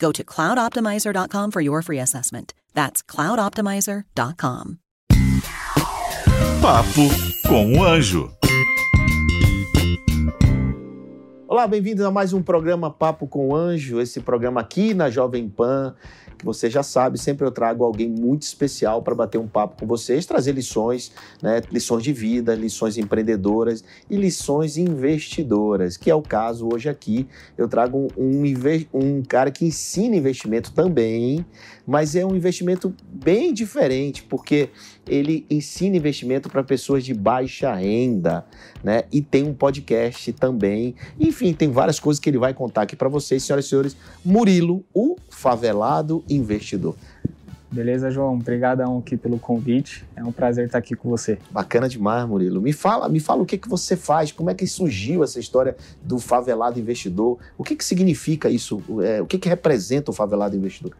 Go to cloudoptimizer.com for your free assessment. That's cloudoptimizer.com. Papo com Anjo. Olá, bem-vindos a mais um programa Papo com o Anjo, esse programa aqui na Jovem Pan, que você já sabe, sempre eu trago alguém muito especial para bater um papo com vocês, trazer lições, né, lições de vida, lições empreendedoras e lições investidoras, que é o caso hoje aqui. Eu trago um, um, cara que ensina investimento também, mas é um investimento bem diferente, porque ele ensina investimento para pessoas de baixa renda, né? E tem um podcast também. Enfim, tem várias coisas que ele vai contar aqui para vocês, senhoras e senhores. Murilo, o favelado investidor. Beleza, João? Obrigadão aqui pelo convite. É um prazer estar aqui com você. Bacana demais, Murilo. Me fala, me fala o que, que você faz, como é que surgiu essa história do favelado investidor? O que, que significa isso? É, o que, que representa o favelado investidor?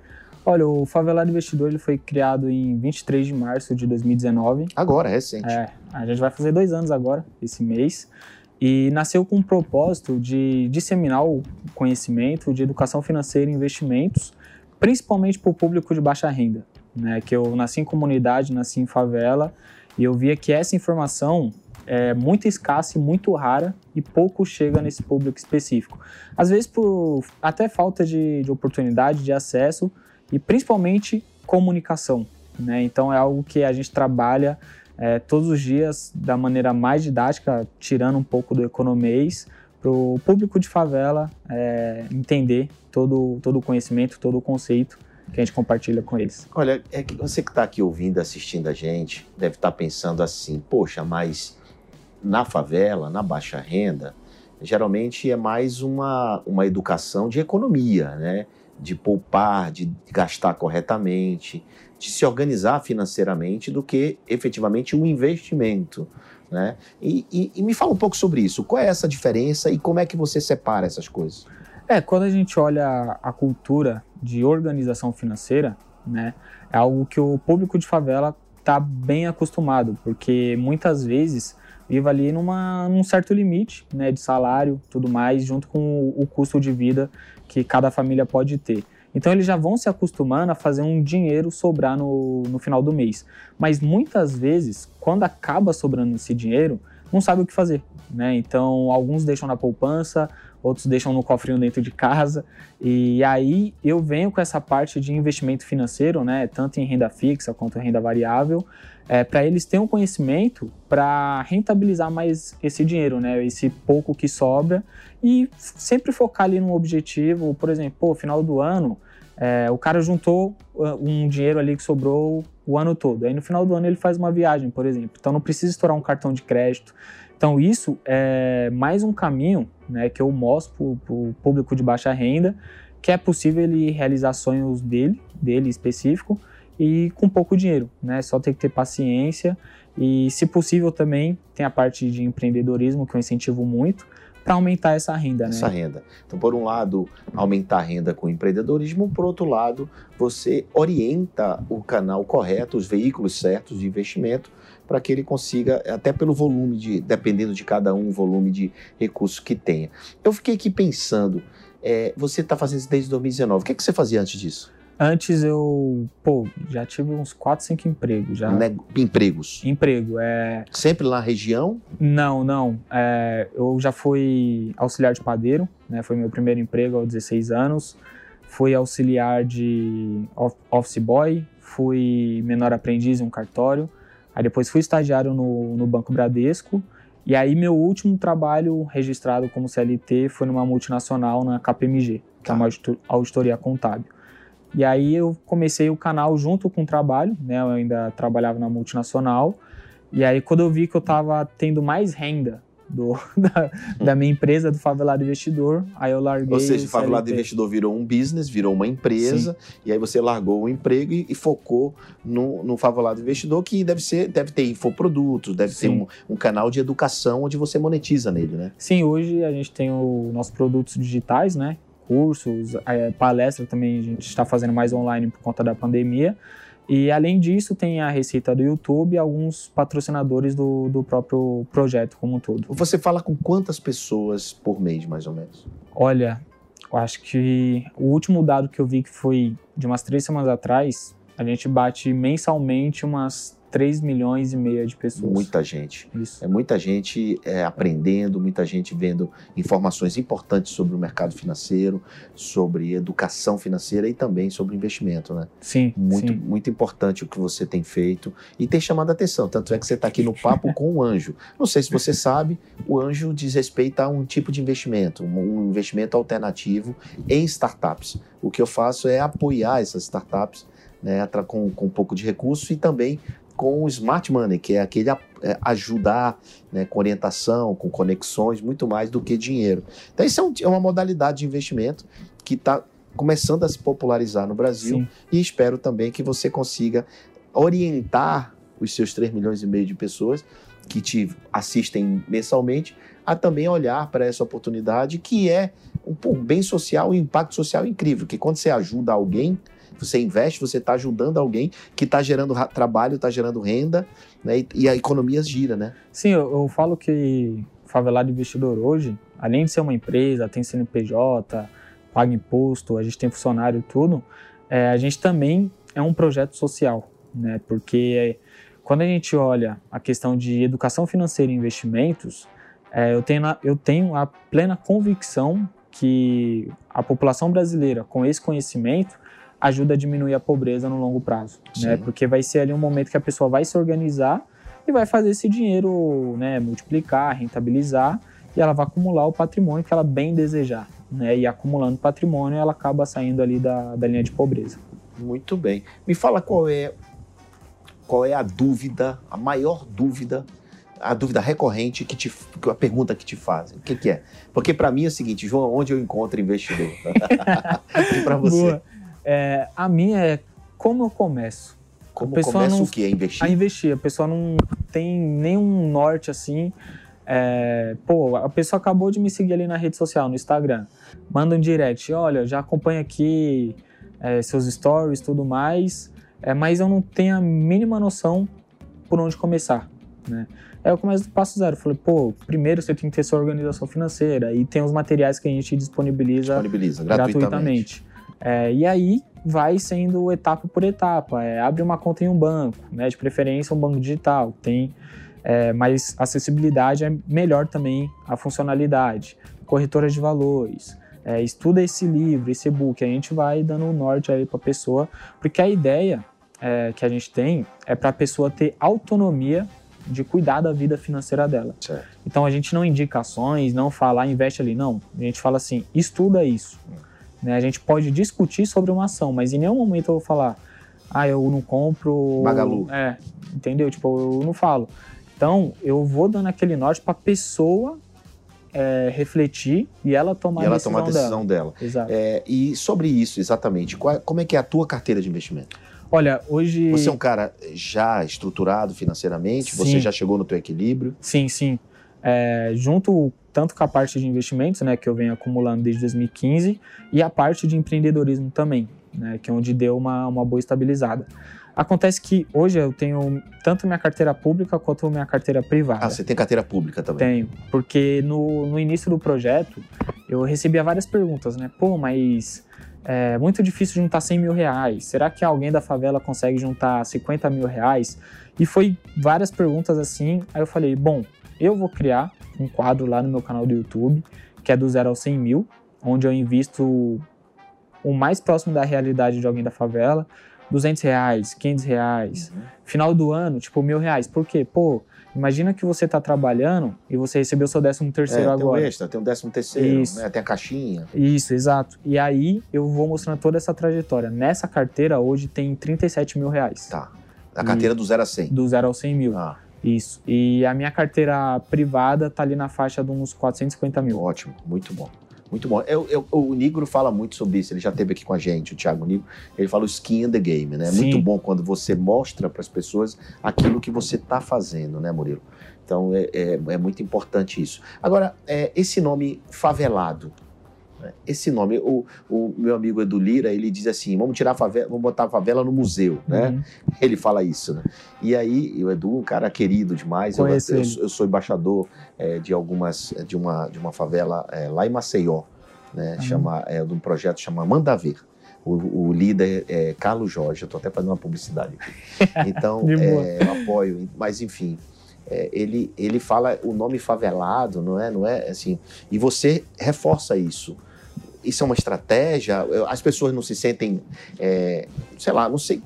Olha, o Favelado Investidor ele foi criado em 23 de março de 2019. Agora, recente. É, a gente vai fazer dois anos agora, esse mês. E nasceu com o propósito de disseminar o conhecimento de educação financeira e investimentos, principalmente para o público de baixa renda. Né? Que eu nasci em comunidade, nasci em favela, e eu via que essa informação é muito escassa e muito rara e pouco chega nesse público específico. Às vezes por até falta de, de oportunidade, de acesso, e principalmente comunicação. Né? Então é algo que a gente trabalha é, todos os dias da maneira mais didática, tirando um pouco do economês, para o público de favela é, entender todo, todo o conhecimento, todo o conceito que a gente compartilha com eles. Olha, é que você que está aqui ouvindo, assistindo a gente, deve estar tá pensando assim, poxa, mas na favela, na baixa renda, geralmente é mais uma, uma educação de economia, né? De poupar, de gastar corretamente, de se organizar financeiramente do que efetivamente um investimento. Né? E, e, e, me fala um pouco sobre isso. Qual é essa diferença e como é que você separa essas coisas? É, quando a gente olha a cultura de organização financeira, né, é algo que o público de favela está bem acostumado, porque muitas vezes vive ali numa, num certo limite né, de salário, tudo mais, junto com o, o custo de vida que cada família pode ter. Então eles já vão se acostumando a fazer um dinheiro sobrar no, no final do mês. Mas muitas vezes, quando acaba sobrando esse dinheiro, não sabe o que fazer. Né? Então alguns deixam na poupança, outros deixam no cofrinho dentro de casa. E aí eu venho com essa parte de investimento financeiro, né? tanto em renda fixa quanto em renda variável, é, para eles terem um conhecimento para rentabilizar mais esse dinheiro, né? esse pouco que sobra e sempre focar ali no objetivo, por exemplo, pô, final do ano, é, o cara juntou uh, um dinheiro ali que sobrou o ano todo. Aí no final do ano ele faz uma viagem, por exemplo. Então não precisa estourar um cartão de crédito. Então isso é mais um caminho né, que eu mostro para o público de baixa renda que é possível ele realizar sonhos dele, dele específico, e com pouco dinheiro, né? Só tem que ter paciência e, se possível, também tem a parte de empreendedorismo que eu incentivo muito, para aumentar essa renda, essa né? renda. Então, por um lado, aumentar a renda com empreendedorismo, por outro lado, você orienta o canal correto, os veículos certos de investimento, para que ele consiga, até pelo volume de, dependendo de cada um, o volume de recursos que tenha. Eu fiquei aqui pensando, é, você está fazendo isso desde 2019, o que, é que você fazia antes disso? Antes eu, pô, já tive uns 4, 5 empregos. Já. Ne empregos? Emprego, é... Sempre na região? Não, não. É, eu já fui auxiliar de padeiro, né? Foi meu primeiro emprego aos 16 anos. Fui auxiliar de office boy, fui menor aprendiz em um cartório, aí depois fui estagiário no, no Banco Bradesco, e aí meu último trabalho registrado como CLT foi numa multinacional na KPMG, que é uma auditoria contábil. E aí eu comecei o canal junto com o trabalho, né? Eu ainda trabalhava na multinacional. E aí quando eu vi que eu estava tendo mais renda do, da, da, minha empresa, do Favelado Investidor. Aí eu larguei. Ou seja, o Favelado Investidor virou um business, virou uma empresa, Sim. e aí você largou o emprego e, e, focou no, no Favelado Investidor, que deve ser, deve ter infoprodutos, deve Sim. ter um, um, canal de educação onde você monetiza nele, né? Sim, hoje a gente tem os nossos produtos digitais, né? Cursos, é, palestra também a gente está fazendo mais online por conta da pandemia. E além disso, tem a receita do YouTube e alguns patrocinadores do, do próprio projeto como um todo. Você fala com quantas pessoas por mês, mais ou menos? Olha, eu acho que o último dado que eu vi que foi de umas três semanas atrás, a gente bate mensalmente umas 3 milhões e meia de pessoas. Muita gente. Isso. É muita gente é, aprendendo, muita gente vendo informações importantes sobre o mercado financeiro, sobre educação financeira e também sobre investimento, né? Sim. Muito, sim. muito importante o que você tem feito e tem chamado a atenção. Tanto é que você está aqui no Papo com o Anjo. Não sei se você sabe, o Anjo diz respeito a um tipo de investimento, um investimento alternativo em startups. O que eu faço é apoiar essas startups né, com, com um pouco de recurso e também com o smart money, que é aquele é, ajudar né, com orientação, com conexões, muito mais do que dinheiro. Então, isso é, um, é uma modalidade de investimento que está começando a se popularizar no Brasil Sim. e espero também que você consiga orientar os seus 3 milhões e meio de pessoas que te assistem mensalmente a também olhar para essa oportunidade que é um, bem social, um impacto social incrível, que quando você ajuda alguém, você investe, você está ajudando alguém que está gerando trabalho, está gerando renda, né? E, e, a economia gira, né? Sim, eu, eu falo que Favelado Investidor hoje, além de ser uma empresa, tem CNPJ, paga imposto, a gente tem funcionário e tudo, é, a gente também é um projeto social, né? Porque quando a gente olha a questão de educação financeira e investimentos, é, eu, tenho, eu tenho a plena convicção que a população brasileira, com esse conhecimento, ajuda a diminuir a pobreza no longo prazo, né? Porque vai ser ali um momento que a pessoa vai se organizar e vai fazer esse dinheiro, né, multiplicar, rentabilizar e ela vai acumular o patrimônio que ela bem desejar, né? E acumulando patrimônio, ela acaba saindo ali da, da linha de pobreza. Muito bem. Me fala qual é qual é a dúvida, a maior dúvida, a dúvida recorrente que te, a pergunta que te fazem. O que, que é? Porque para mim é o seguinte, João, onde eu encontro investidor? e para você? É, a minha é como eu começo. Como começa não, o que? A investir? A investir. A pessoa não tem nenhum norte assim. É, pô, a pessoa acabou de me seguir ali na rede social, no Instagram. Manda um direct. Olha, já acompanho aqui é, seus stories tudo mais. É, mas eu não tenho a mínima noção por onde começar. Né? Aí eu começo do passo zero. Falei, pô, primeiro você tem que ter sua organização financeira e tem os materiais que a gente disponibiliza, disponibiliza gratuitamente. gratuitamente. É, e aí vai sendo etapa por etapa. É, abre uma conta em um banco, né, de preferência um banco digital, tem é, mais acessibilidade, é melhor também a funcionalidade. Corretora de valores, é, estuda esse livro, esse e-book, a gente vai dando o um norte aí para a pessoa, porque a ideia é, que a gente tem é para a pessoa ter autonomia de cuidar da vida financeira dela. Certo. Então a gente não indica ações, não fala, ah, investe ali, não. A gente fala assim, estuda isso. Né? A gente pode discutir sobre uma ação, mas em nenhum momento eu vou falar, ah, eu não compro. Magalu. É, entendeu? Tipo, eu não falo. Então, eu vou dando aquele norte para a pessoa é, refletir e ela tomar e ela a decisão, tomar a decisão dela. dela. Exato. É, e sobre isso, exatamente, qual, como é que é a tua carteira de investimento? Olha, hoje. Você é um cara já estruturado financeiramente? Sim. Você já chegou no teu equilíbrio? Sim, sim. É, junto tanto com a parte de investimentos, né, que eu venho acumulando desde 2015, e a parte de empreendedorismo também, né, que é onde deu uma, uma boa estabilizada. Acontece que hoje eu tenho tanto minha carteira pública quanto minha carteira privada. Ah, você tem carteira pública também? Tenho, porque no, no início do projeto eu recebia várias perguntas, né? Pô, mas é muito difícil juntar 100 mil reais. Será que alguém da favela consegue juntar 50 mil reais? E foi várias perguntas assim. Aí eu falei, bom, eu vou criar um quadro lá no meu canal do YouTube, que é do zero ao 100 mil, onde eu invisto o mais próximo da realidade de alguém da favela. 200 reais, 500 reais. Final do ano, tipo, mil reais. Por quê? Pô, imagina que você tá trabalhando e você recebeu seu décimo terceiro É, tem um agora. extra, tem um décimo terceiro, Isso. né? tem a caixinha. Isso, exato. E aí eu vou mostrando toda essa trajetória. Nessa carteira hoje tem 37 mil reais. Tá. A carteira do 0 a 100. Do zero ao 100 mil. Ah, Isso. E a minha carteira privada tá ali na faixa de uns 450 mil. ótimo, muito bom. Muito bom. Eu, eu- o Nigro fala muito sobre isso, ele já esteve aqui com a gente, o Thiago Nigro. Ele fala o skin in the game, né? É muito bom quando você mostra para as pessoas aquilo que você está fazendo, né, Murilo? Então é, é- é muito importante isso. Agora, é, esse nome favelado? Esse nome, o, o meu amigo Edu Lira, ele diz assim: vamos tirar a favela, vamos botar a favela no museu, né? Uhum. Ele fala isso, né? E aí, o Edu, um cara querido demais, eu, eu, eu sou embaixador é, de algumas, de uma, de uma favela é, lá em Maceió, né? Ah. Chama, é, de um projeto chama Manda Ver. O, o líder é Carlos Jorge, eu estou até fazendo uma publicidade aqui. Então, é, eu apoio, mas enfim. é, ele, ele fala o nome favelado, não é? Não é assim. E você reforça isso. Isso é uma estratégia? As pessoas não se sentem, é, sei lá, não sei,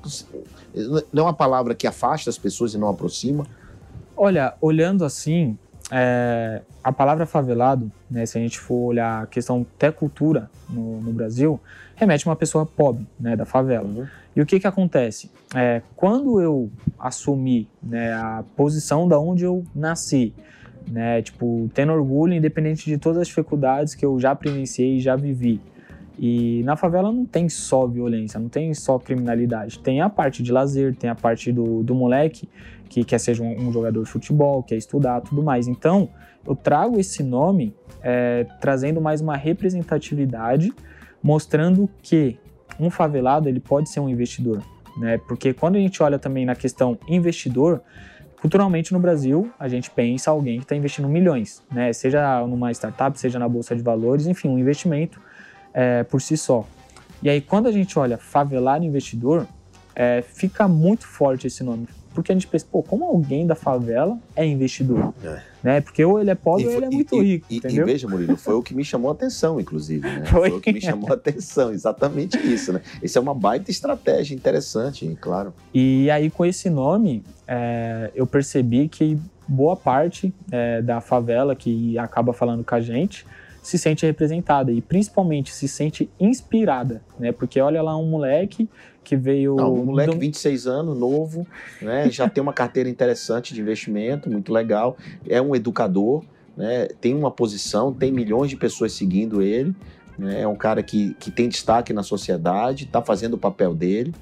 não é uma palavra que afasta as pessoas e não aproxima. Olha, olhando assim, é, a palavra favelado, né, se a gente for olhar a questão até cultura no, no Brasil, remete a uma pessoa pobre, né, da favela. E o que que acontece? É, quando eu assumi né, a posição da onde eu nasci, né, tipo, tendo orgulho, independente de todas as dificuldades que eu já presenciei e já vivi. E na favela não tem só violência, não tem só criminalidade. Tem a parte de lazer, tem a parte do, do moleque que quer ser um, um jogador de futebol, quer estudar, tudo mais. Então, eu trago esse nome é, trazendo mais uma representatividade, mostrando que um favelado ele pode ser um investidor, né? Porque quando a gente olha também na questão investidor, culturalmente no Brasil a gente pensa alguém que está investindo milhões, né? Seja numa startup, seja na bolsa de valores, enfim, um investimento é, por si só. E aí quando a gente olha favelado investidor, é, fica muito forte esse nome. Porque a gente pensa, pô, como alguém da favela é investidor? É. Né? Porque ou ele é pobre ou foi- ele é muito e- rico, e, entendeu? E veja, Murilo, foi o que me chamou a atenção, inclusive. Né? Foi. o que me chamou a atenção, exatamente isso. Né? Isso é uma baita estratégia interessante, claro. E aí, com esse nome, é, eu percebi que boa parte é, da favela que acaba falando com a gente se sente representada e principalmente se sente inspirada, né? Porque olha lá um moleque que veio. Não, um moleque, do- 26 anos, novo, né? já tem uma carteira interessante de investimento, muito legal, é um educador, né? tem uma posição, tem milhões de pessoas seguindo ele, né? é um cara que, que tem destaque na sociedade, está fazendo o papel dele.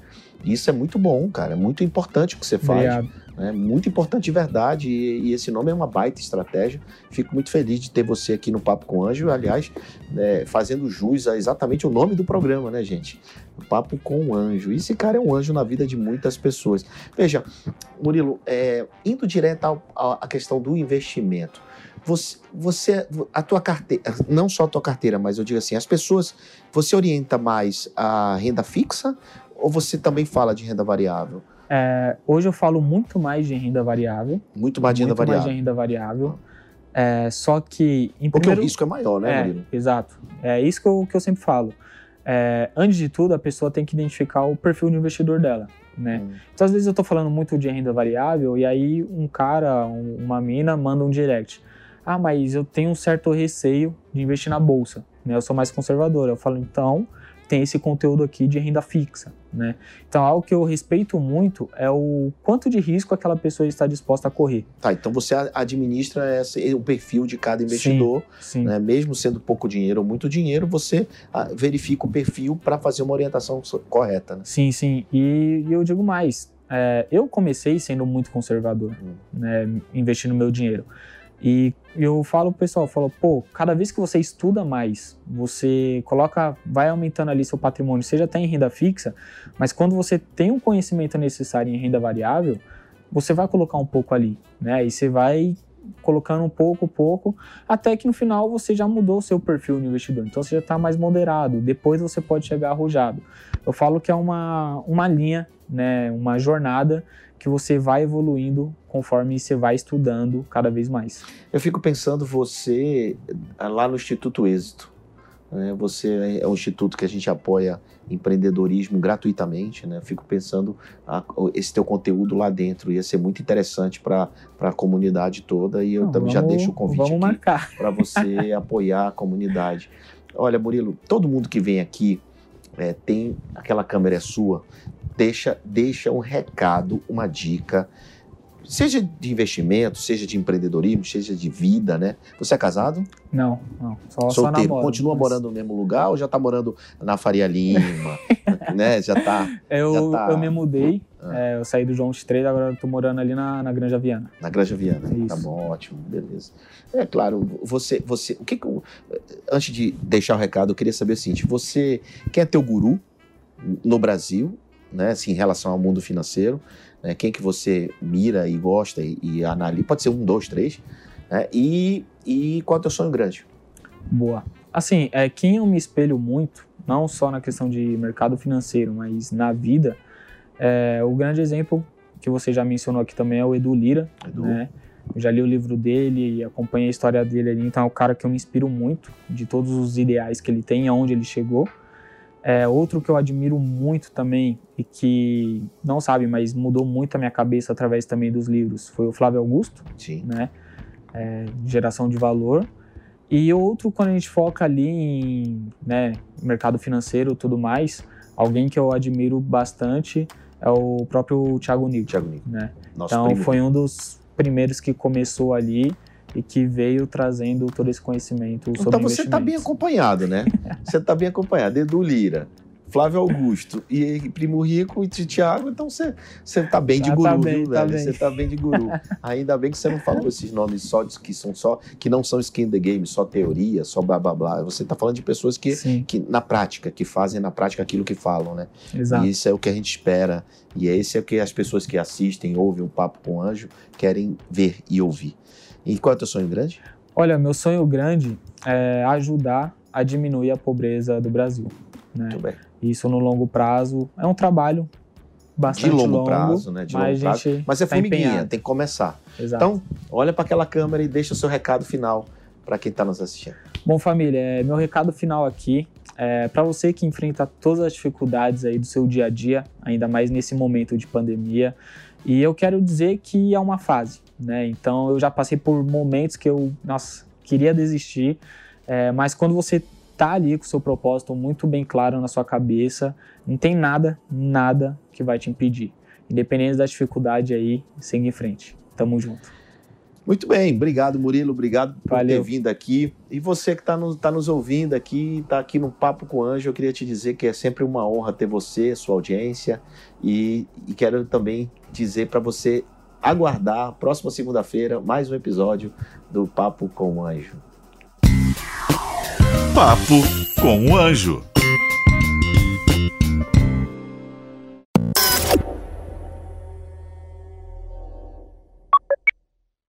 Isso é muito bom, cara. É muito importante o que você faz. Obrigado. É muito importante de verdade. E, e esse nome é uma baita estratégia. Fico muito feliz de ter você aqui no Papo com Anjo. Aliás, né, fazendo jus a exatamente o nome do programa, né, gente? O Papo com o Anjo. E esse cara é um anjo na vida de muitas pessoas. Veja, Murilo, é, indo direto à questão do investimento. Você, você, a tua carteira, não só a tua carteira, mas eu digo assim, as pessoas, você orienta mais a renda fixa ou você também fala de renda variável? É, hoje eu falo muito mais de renda variável. Muito mais de renda muito mais variável. de renda variável. É, só que, em Porque primeiro... o risco é maior, né, É, exato. É isso que eu, que eu sempre falo. É, antes de tudo, a pessoa tem que identificar o perfil de investidor dela, né? Hum. Então, às vezes eu tô falando muito de renda variável e aí um cara, um- uma mina, manda um direct. Ah, mas eu tenho um certo receio de investir na bolsa, né? Eu sou mais conservador. Eu falo, então, tem esse conteúdo aqui de renda fixa, né? Então, algo que eu respeito muito é o quanto de risco aquela pessoa está disposta a correr. Tá, então você administra esse, o perfil de cada investidor, Sim. né? mesmo sendo pouco dinheiro ou muito dinheiro, você verifica o perfil para fazer uma orientação correta, né? Sim, sim. E, e eu digo mais. é, eu comecei sendo muito conservador, Hum. né, investindo meu dinheiro. E eu falo pro pessoal, falo, pô, cada vez que você estuda mais, você coloca, vai aumentando ali seu patrimônio, seja até em renda fixa, mas quando você tem o conhecimento necessário em renda variável, você vai colocar um pouco ali, né? E você vai colocando um pouco, pouco, até que no final você já mudou o seu perfil de investidor. Então você já está mais moderado. Depois você pode chegar arrojado. Eu falo que é uma, uma linha, né, uma jornada que você vai evoluindo conforme você vai estudando cada vez mais. Eu fico pensando você ah, lá no Instituto Êxito. Né? Você é um instituto que a gente apoia empreendedorismo gratuitamente. Né? Fico pensando a, esse teu conteúdo lá dentro ia ser muito interessante para a comunidade toda e eu Não, também já vamos- deixo o convite aqui para você apoiar a comunidade. Olha, Murilo, todo mundo que vem aqui é, tem aquela câmera é sua, deixa, deixa um recado, uma dica, seja de investimento, seja de empreendedorismo, seja de vida, né? Você é casado? Não, não. Só, só Solteiro? namoro. Continua mas- morando no mesmo lugar ou já tá morando na Faria Lima? né? Já tá Eu, já tá- eu me mudei, É, eu saí do João 23, agora eu tô morando ali na, na Granja Viana. na Granja Viana. Isso. Tá bom, ótimo, beleza. É claro, você, você, o que que eu, antes de deixar o recado, eu queria saber o seguinte: você, quem é teu guru no Brasil, né, assim, em relação ao mundo financeiro? Né, quem que você mira e gosta e, e analisa? Pode ser um, dois, três. Né, e, e qual é o teu sonho grande? Boa. Assim, é, quem eu me espelho muito, não só na questão de mercado financeiro, mas na vida, é, o grande exemplo que você já mencionou aqui também é o Edu Lira, Edu? né? Eu já li o livro dele e acompanhei a história dele ali, então é um cara que eu me inspiro muito de todos os ideais que ele tem aonde ele chegou. É, outro que eu admiro muito também e que não sabe, mas mudou muito a minha cabeça através também dos livros foi o Flávio Augusto, Sim. né? É, geração de valor. E outro, quando a gente foca ali em né, mercado financeiro e tudo mais, alguém que eu admiro bastante é o próprio Thiago Nico, Thiago Nico, né? nosso Então primo. foi um dos primeiros que começou ali e que veio trazendo todo esse conhecimento sobre Então você está bem acompanhado, né? Você está bem acompanhado. Edu Lira, Flávio Augusto e Primo Rico e Tiago, então você tá bem de Tá- guru, tá bem, viu, tá velho? Você tá bem de guru. Ainda bem que você não falou esses nomes só que são só que não são skin in the game, só teoria, só blá blá blá. Você tá falando de pessoas que Sim, que na prática, que fazem na prática aquilo que falam, né? exato. E isso é o que a gente espera. E esse é o que as pessoas que assistem, ouvem o Papo com o Anjo, querem ver e ouvir. E qual é o teu sonho grande? Olha, meu sonho grande é ajudar a diminuir a pobreza do Brasil. Né? Muito bem. Isso no longo prazo é um trabalho bastante De longo prazo, né? De mas longo gente Mas é tá formiguinha, empenhado. tem que começar. Exato. Então, olha para aquela câmera e deixa o seu recado final para quem está nos assistindo. Bom, família, é, meu recado final aqui é para você que enfrenta todas as dificuldades aí do seu dia a dia, ainda mais nesse momento de pandemia. E eu quero dizer que é uma fase, né? Então eu já passei por momentos que eu, nossa, queria desistir, é, mas quando você tá ali com o seu propósito muito bem claro na sua cabeça, não tem nada, nada que vai te impedir. Independente da dificuldade aí, segue em frente. Tamo junto. Muito bem, obrigado Murilo, obrigado por Valeu. ter vindo aqui. E você que está nos, tá nos ouvindo aqui, está aqui no Papo com o Anjo, eu queria te dizer que é sempre uma honra ter você, sua audiência, e, e quero também dizer para você aguardar, próxima segunda-feira, mais um episódio do Papo com o Anjo. Papo com o Anjo.